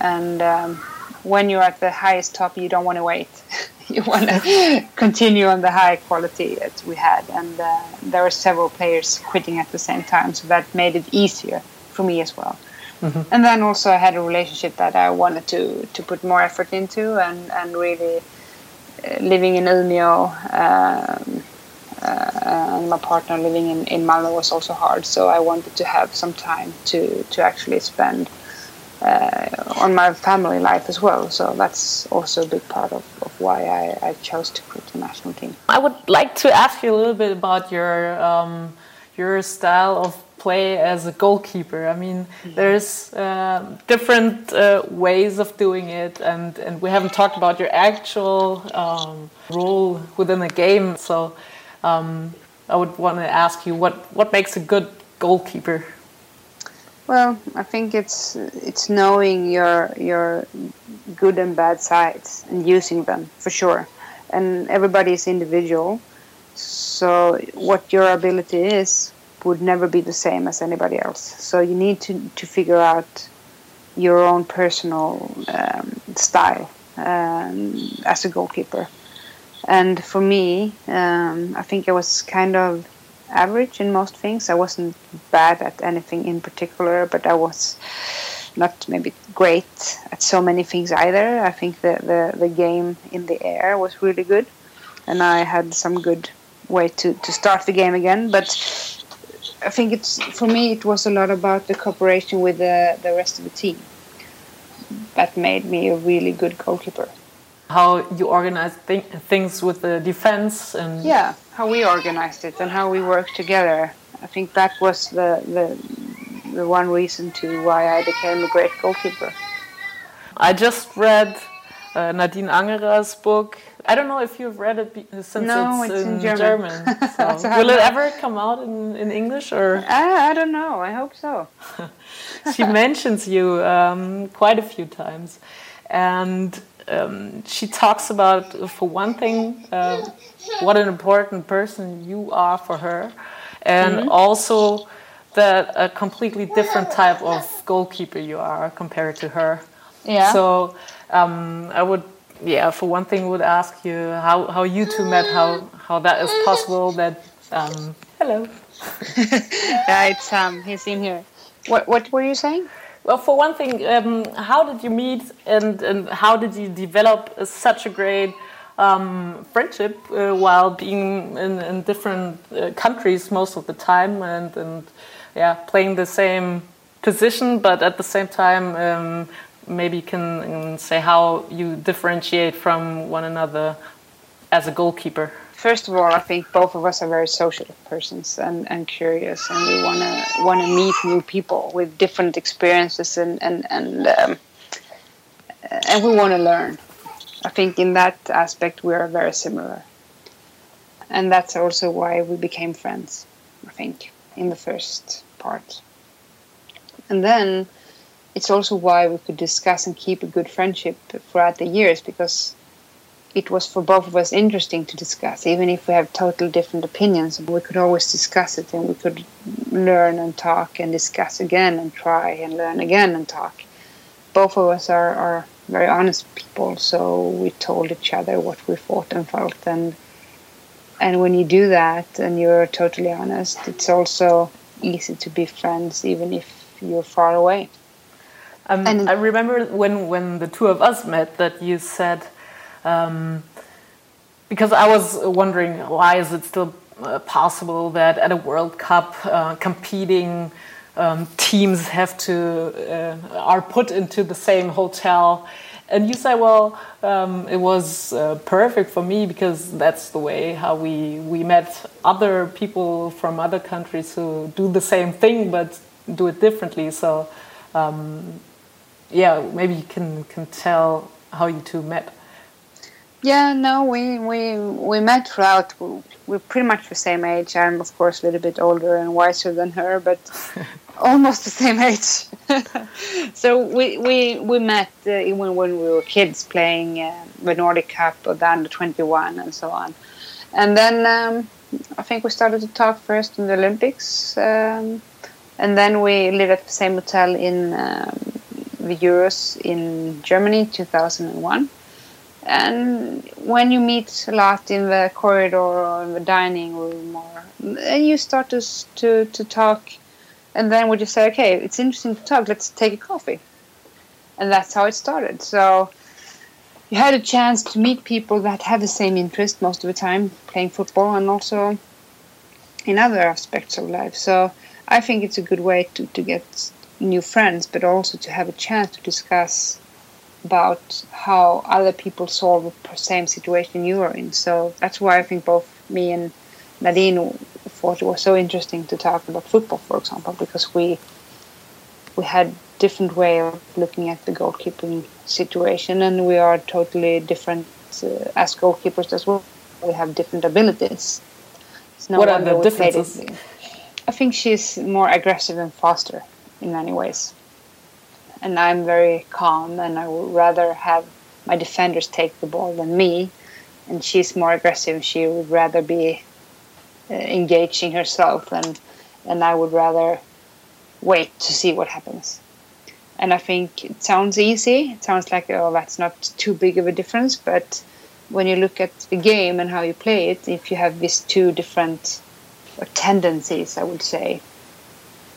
and um, when you're at the highest top, you don't want to wait. you want to continue on the high quality that we had. And uh, there were several players quitting at the same time, so that made it easier for me as well. Mm-hmm. And then also I had a relationship that I wanted to to put more effort into, and and really uh, living in Umeå. Um, uh, and my partner living in, in Malmö was also hard. So I wanted to have some time to, to actually spend on my family life as well. So that's also a big part of, of why I, I chose to quit the national team. I would like to ask you a little bit about your um, your style of play as a goalkeeper. I mean, mm-hmm. there's uh, different uh, ways of doing it, and, and we haven't talked about your actual um, role within a game. So um, I would want to ask you what what makes a good goalkeeper. Well, I think it's it's knowing your your good and bad sides and using them for sure. And everybody is individual, so what your ability is would never be the same as anybody else. So you need to to figure out your own personal um, style um, as a goalkeeper. And for me, um, I think I was kind of average in most things. I wasn't bad at anything in particular, but I was not maybe great at so many things either. I think the, the, the game in the air was really good, and I had some good way to, to start the game again. But I think it's for me, it was a lot about the cooperation with the, the rest of the team that made me a really good goalkeeper. How you organize th things with the defense and yeah, how we organized it and how we worked together. I think that was the the, the one reason to why I became a great goalkeeper. I just read uh, Nadine Angerer's book. I don't know if you've read it since no, it's, it's in, in German. German. So so will it ever come out in, in English or? I, I don't know. I hope so. she mentions you um, quite a few times, and um, she talks about, for one thing, uh, what an important person you are for her, and mm -hmm. also that a completely different type of goalkeeper you are compared to her. Yeah. So um, I would, yeah, for one thing, would ask you how, how you two met, how how that is possible. That um, hello. yeah, it's um, he's in here. What what were you saying? Well, for one thing, um, how did you meet, and and how did you develop such a great um, friendship uh, while being in, in different uh, countries most of the time, and and yeah, playing the same position, but at the same time um, maybe you can say how you differentiate from one another as a goalkeeper. First of all, I think both of us are very social persons and, and curious, and we want to want to meet new people with different experiences, and and and um, and we want to learn. I think in that aspect we are very similar, and that's also why we became friends. I think in the first part, and then it's also why we could discuss and keep a good friendship throughout the years because it was for both of us interesting to discuss, even if we have totally different opinions. We could always discuss it and we could learn and talk and discuss again and try and learn again and talk. Both of us are, are very honest people, so we told each other what we thought and felt. And, and when you do that and you're totally honest, it's also easy to be friends, even if you're far away. Um, and I remember when, when the two of us met that you said, um, because I was wondering why is it still uh, possible that at a World Cup uh, competing um, teams have to uh, are put into the same hotel, and you say, well, um, it was uh, perfect for me because that's the way how we we met other people from other countries who do the same thing but do it differently. So um, yeah, maybe you can can tell how you two met. Yeah, no, we we we met throughout. We're pretty much the same age. I'm of course a little bit older and wiser than her, but almost the same age. so we we we met uh, even when we were kids playing uh, the Nordic Cup or the under 21 and so on. And then um, I think we started to talk first in the Olympics, um, and then we lived at the same hotel in um, the Euros in Germany 2001. And when you meet a lot in the corridor or in the dining room, or and you start to, to, to talk, and then we just say, okay, it's interesting to talk, let's take a coffee. And that's how it started. So you had a chance to meet people that have the same interest most of the time, playing football and also in other aspects of life. So I think it's a good way to, to get new friends, but also to have a chance to discuss about how other people solve the same situation you are in. So that's why I think both me and Nadine thought it was so interesting to talk about football, for example, because we we had different way of looking at the goalkeeping situation, and we are totally different uh, as goalkeepers as well. We have different abilities. No what are the differences? I think she's more aggressive and faster in many ways. And I'm very calm, and I would rather have my defenders take the ball than me. And she's more aggressive. She would rather be uh, engaging herself, and and I would rather wait to see what happens. And I think it sounds easy. It sounds like oh, that's not too big of a difference. But when you look at the game and how you play it, if you have these two different tendencies, I would say,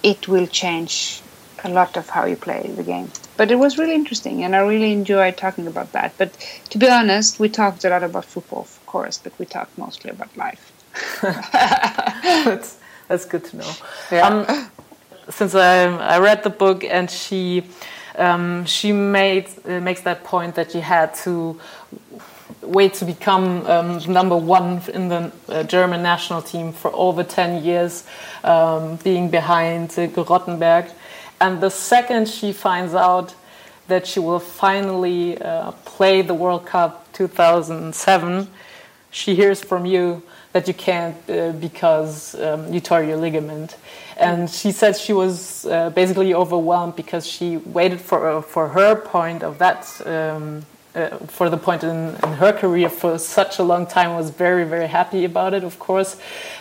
it will change a lot of how you play the game. But it was really interesting, and I really enjoyed talking about that. But to be honest, we talked a lot about football, of course, but we talked mostly about life. that's, that's good to know. Yeah. Um, since I, I read the book and she um, she made uh, makes that point that you had to wait to become um, number one in the uh, German national team for over 10 years, um, being behind uh, Rottenberg. And the second she finds out that she will finally uh, play the World Cup 2007, she hears from you that you can't uh, because um, you tore your ligament. And she said she was uh, basically overwhelmed because she waited for uh, for her point of that um, uh, for the point in, in, her career for such a long time. Was very very happy about it, of course,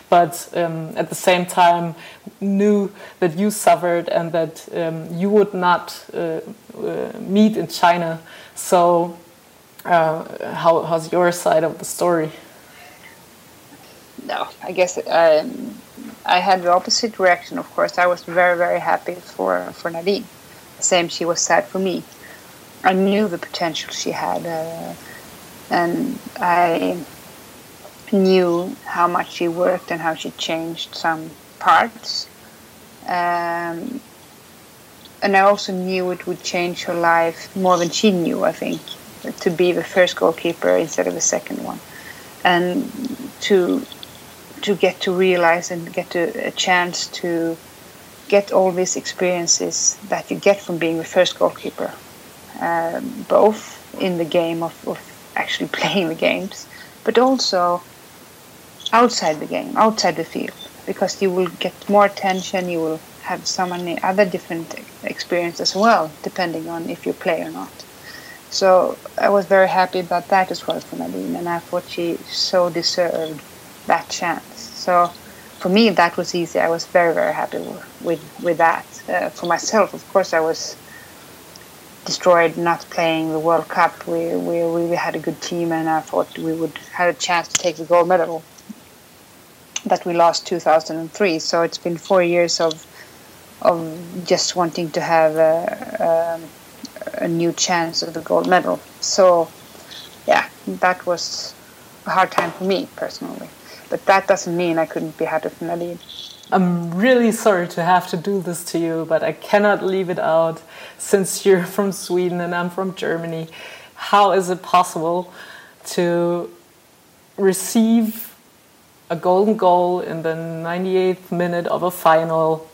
but um, at the same time knew that you suffered and that um, you would not uh, uh, meet in China. So, how, how's your side of the story? no, I guess um, I had the opposite reaction. Of course, I was very, very happy for for Nadine. Same, she was sad for me. I knew the potential she had, uh, and I knew how much she worked and how she changed some parts. Um, and I also knew it would change her life more than she knew. I think to be the first goalkeeper instead of the second one, and to to get to realize and get a, a chance to get all these experiences that you get from being the first goalkeeper, um, both in the game of, of actually playing the games, but also outside the game, outside the field, because you will get more attention, you will have so many other different experiences as well, depending on if you play or not. So I was very happy about that as well for Nadine, and I thought she so deserved that chance. So for me, that was easy. I was very, very happy with with that. Uh, for myself, of course, I was destroyed not playing the World Cup. We we really had a good team, and I thought we would have a chance to take the gold medal. That we lost 2003. So it's been four years of of just wanting to have a, a, a new chance of the gold medal. So yeah, that was a hard time for me personally. But that doesn't mean I couldn't be happy for Nadine. I'm really sorry to have to do this to you, but I cannot leave it out since you're from Sweden and I'm from Germany. How is it possible to receive a golden goal in the 98th minute of a final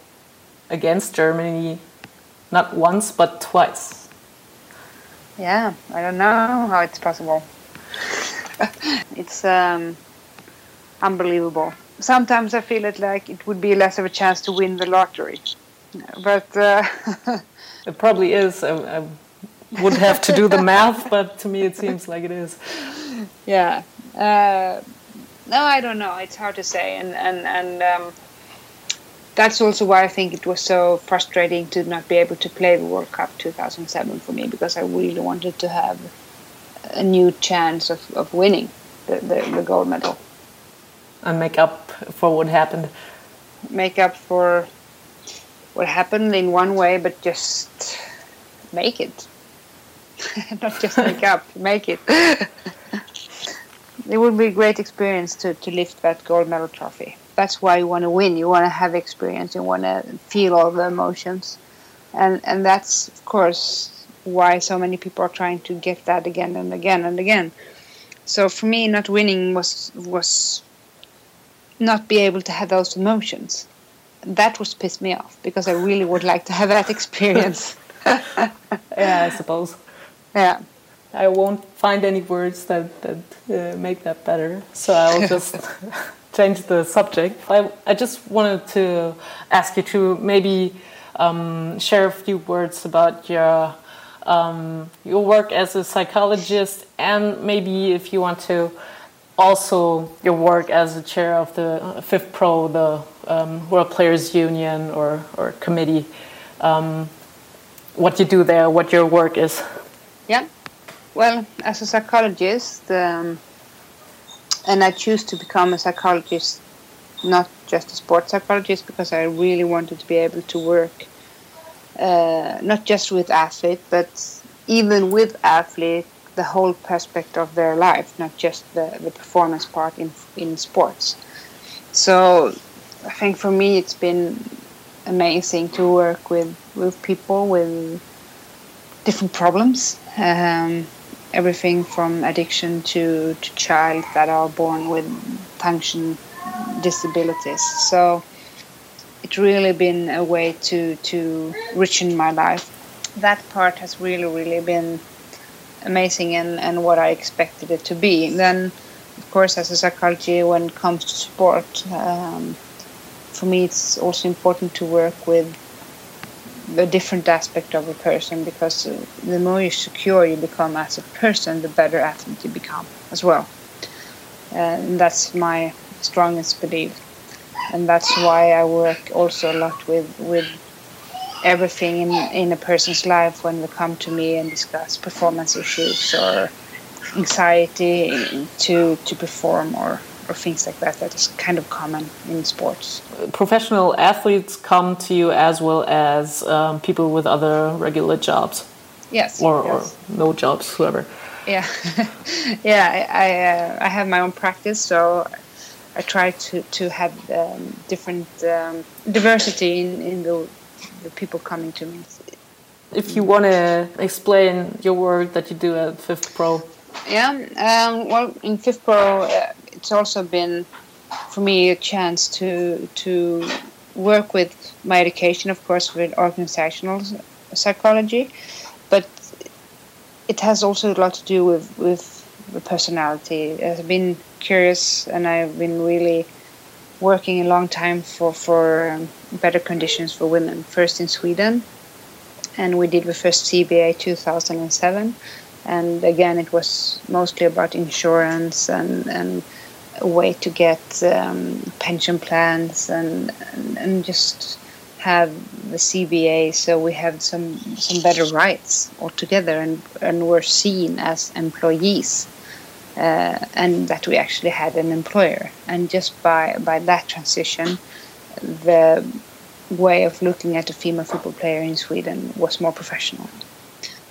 against Germany, not once but twice? Yeah, I don't know how it's possible. it's um, unbelievable. Sometimes I feel it like it would be less of a chance to win the lottery, but uh, it probably is. I, I would have to do the math, but to me it seems like it is. Yeah. Uh, no, I don't know. It's hard to say, and and and um, that's also why I think it was so frustrating to not be able to play the World Cup 2007 for me because I really wanted to have a new chance of, of winning the, the, the gold medal and make up for what happened? Make up for what happened in one way, but just make it. Not just make up, make it. it would be a great experience to, to lift that gold medal trophy. That's why you want to win. You want to have experience. You want to feel all the emotions, and and that's of course why so many people are trying to get that again and again and again. So for me, not winning was was not be able to have those emotions. That was pissed me off because I really would like to have that experience. yeah, I suppose. Yeah. I won't find any words that that uh, make that better, so I'll just change the subject. I I just wanted to ask you to maybe um, share a few words about your um, your work as a psychologist, and maybe if you want to also your work as the chair of the FIFPro, the um, World Players Union or, or committee, um, what you do there, what your work is. Yeah, well, as a psychologist, um, and I choose to become a psychologist, not just a sports psychologist, because I really wanted to be able to work uh, not just with athletes, but even with athletes the whole perspective of their life, not just the, the performance part in in sports. So I think for me it's been amazing to work with with people with different problems. Um, everything from addiction to, to child that are born with function disabilities. So it's really been a way to to richen my life. That part has really really been amazing and, and what I expected it to be. Then, of course, as a psychology, when it comes to sport, um, for me it's also important to work with the different aspect of a person because the more you secure you become as a person, the better athlete you become as well. and that's my strongest belief, and that's why I work also a lot with with everything in in a person's life when they come to me and discuss performance issues or anxiety to to perform or or things like that that is kind of common in sports. Professional athletes come to you as well as um, people with other regular jobs. Yes. Or, yes. or no jobs, whoever. Yeah, yeah. I I, uh, I, have my own practice, so I try to to have um, different um, diversity in in the the people coming to me. If you want to explain your work that you do at FIFPro. Yeah. Um, well, in FIFPro. Uh, it's also been for me a chance to to work with my education, of course, with organizational psychology, but it has also a lot to do with with the personality. I've been curious, and I've been really working a long time for for um, better conditions for women. First in Sweden, and we did the first CBA 2007, and again it was mostly about insurance and and a way to get um, pension plans and, and, and just have the CBA so we have some some better rights altogether and and we're seen as employees uh, and that we actually had an employer and just by by that transition the way of looking at a female football player in Sweden was more professional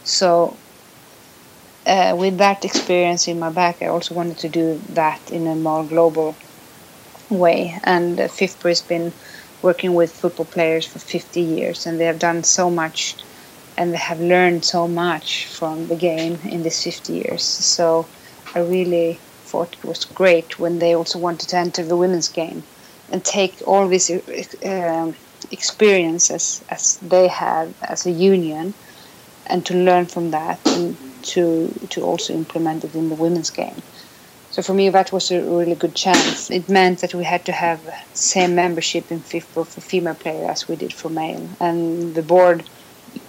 so uh, with that experience in my back, I also wanted to do that in a more global way. And uh, FIFPro has been working with football players for 50 years, and they have done so much, and they have learned so much from the game in these 50 years. So I really thought it was great when they also wanted to enter the women's game and take all this uh, experiences as they have as a union and to learn from that and to to also implement it in the women's game. So for me, that was a really good chance. It meant that we had to have same membership in FIFPro for female players as we did for male, and the board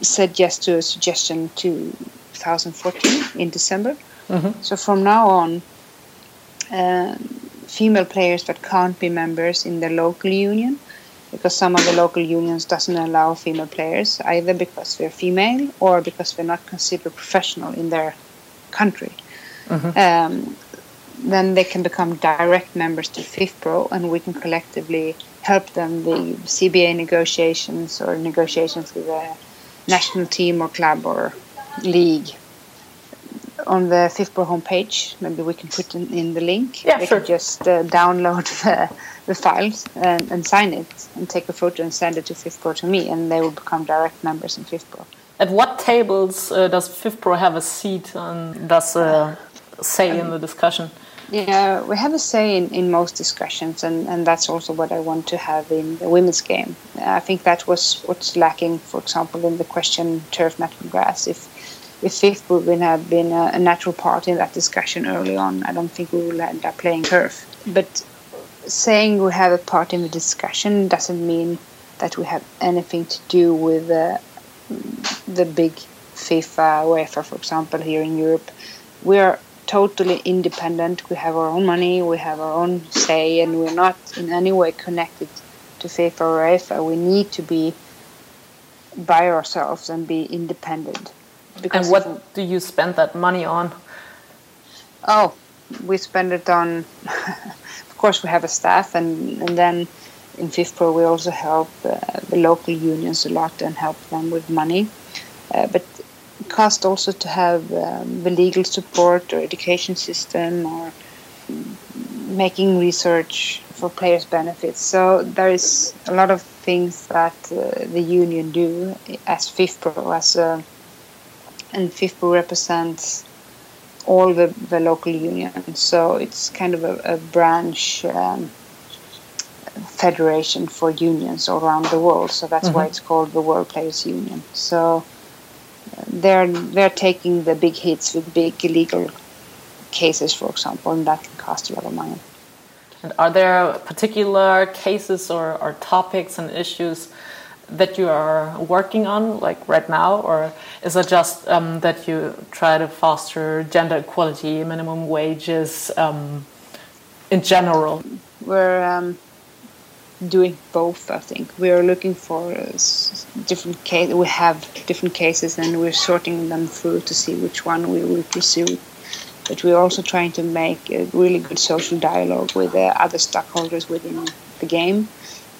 said yes to a suggestion to 2014 in December. Mm-hmm. So from now on, uh, female players that can't be members in the local union because some of the local unions doesn't allow female players either because they're female or because they're not considered professional in their country. Mm-hmm. Um, then they can become direct members to FIFPro and we can collectively help them the CBA negotiations or negotiations with a national team or club or league on the FIFPro homepage. Maybe we can put in, in the link. Yeah, they sure. can just uh, download the, the files and, and, sign it and take a photo and send it to FIFPro to me, and they will become direct members in FIFPro. At what tables uh, does FIFPro have a seat and does uh, say um, in the discussion? Yeah, we have a say in, in most discussions, and, and that's also what I want to have in the women's game. I think that was what's lacking, for example, in the question turf, natural grass. If if FIFPro would have been a, a, natural part in that discussion early on, I don't think we will end up playing turf. But saying we have a part in the discussion doesn't mean that we have anything to do with uh, the big FIFA, UEFA, for example, here in Europe. We are totally independent. We have our own money, we have our own say, and we're not in any way connected to FIFA or UEFA. We need to be by ourselves and be independent. Because and what do you spend that money on? Oh, we spend it on. of course, we have a staff, and and then in FIFPro we also help uh, the local unions a lot and help them with money. Uh, but it costs also to have um, the legal support or education system or making research for players' benefits. So there is a lot of things that uh, the union do as FIFPro as a and FIFPro represents all the, the local unions. So it's kind of a, a branch um, federation for unions all around the world. So that's mm-hmm. why it's called the World Players Union. So uh, they're they're taking the big hits with big legal cases, for example, and that can cost a lot of money. And are there particular cases or, or topics and issues that you are working on, like right now, or is it just um, that you try to foster gender equality, minimum wages um, in general? We're um, doing both. I think we are looking for different cases. We have different cases, and we're sorting them through to see which one we will pursue. But we're also trying to make a really good social dialogue with the other stakeholders within the game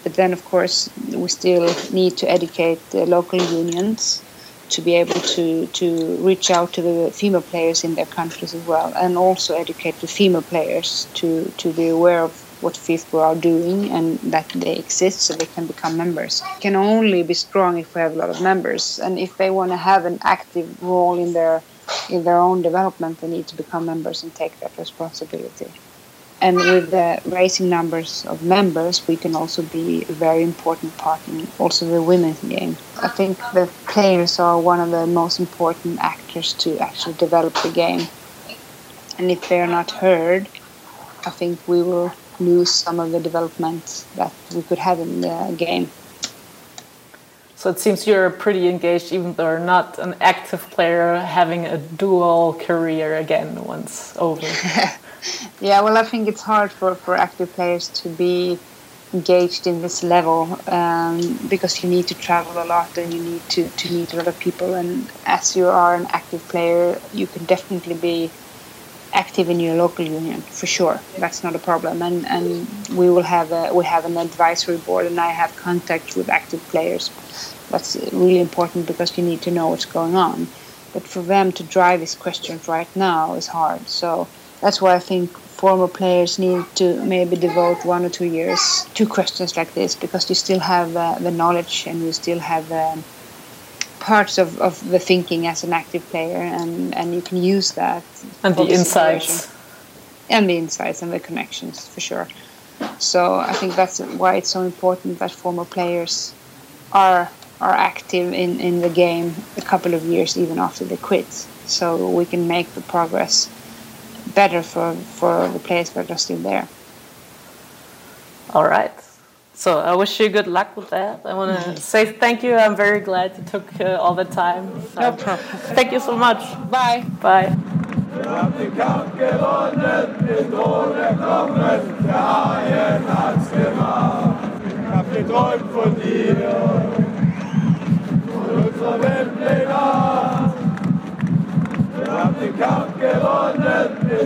but then, of course, we still need to educate the local unions to be able to, to reach out to the female players in their countries as well, and also educate the female players to, to be aware of what FIFPro are doing and that they exist so they can become members. can only be strong if we have a lot of members, and if they want to have an active role in their in their own development, they need to become members and take that responsibility and with the rising numbers of members, we can also be a very important part in also the women's game. I think the players are one of the most important actors to actually develop the game. And if they are not heard, I think we will lose some of the development that we could have in the game. So it seems you're pretty engaged, even though you're not an active player, having a dual career again once over. yeah, well, I think it's hard for, for active players to be engaged in this level um, because you need to travel a lot and you need to, to meet a lot of people. And as you are an active player, you can definitely be active in your local union for sure. That's not a problem. And and we will have a we have an advisory board, and I have contact with active players. That's really important because you need to know what's going on. But for them to drive these questions right now is hard. So that's why I think former players need to maybe devote one or two years to questions like this because you still have uh, the knowledge and you still have um, parts of, of the thinking as an active player and, and you can use that and the insights. and the insights and the connections for sure. So i think that's why it's so important that former players are are active in, in the game a couple of years even after they quit so we can make the progress better for, for the players that are still there. All right. So I wish you good luck with that. I want to say thank you. I'm very glad you took uh, all the time. No problem. Thank you so much. Bye. Bye. habt den Kampf gewonnen, den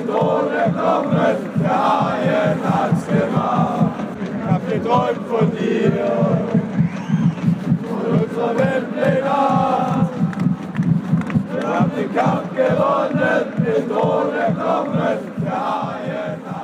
Thron erkommen, der Haien hat's gemacht. Ich hab geträumt von dir, von unserer Wembley Nacht. Wir haben den Kampf gewonnen, den Thron erkommen, der Haien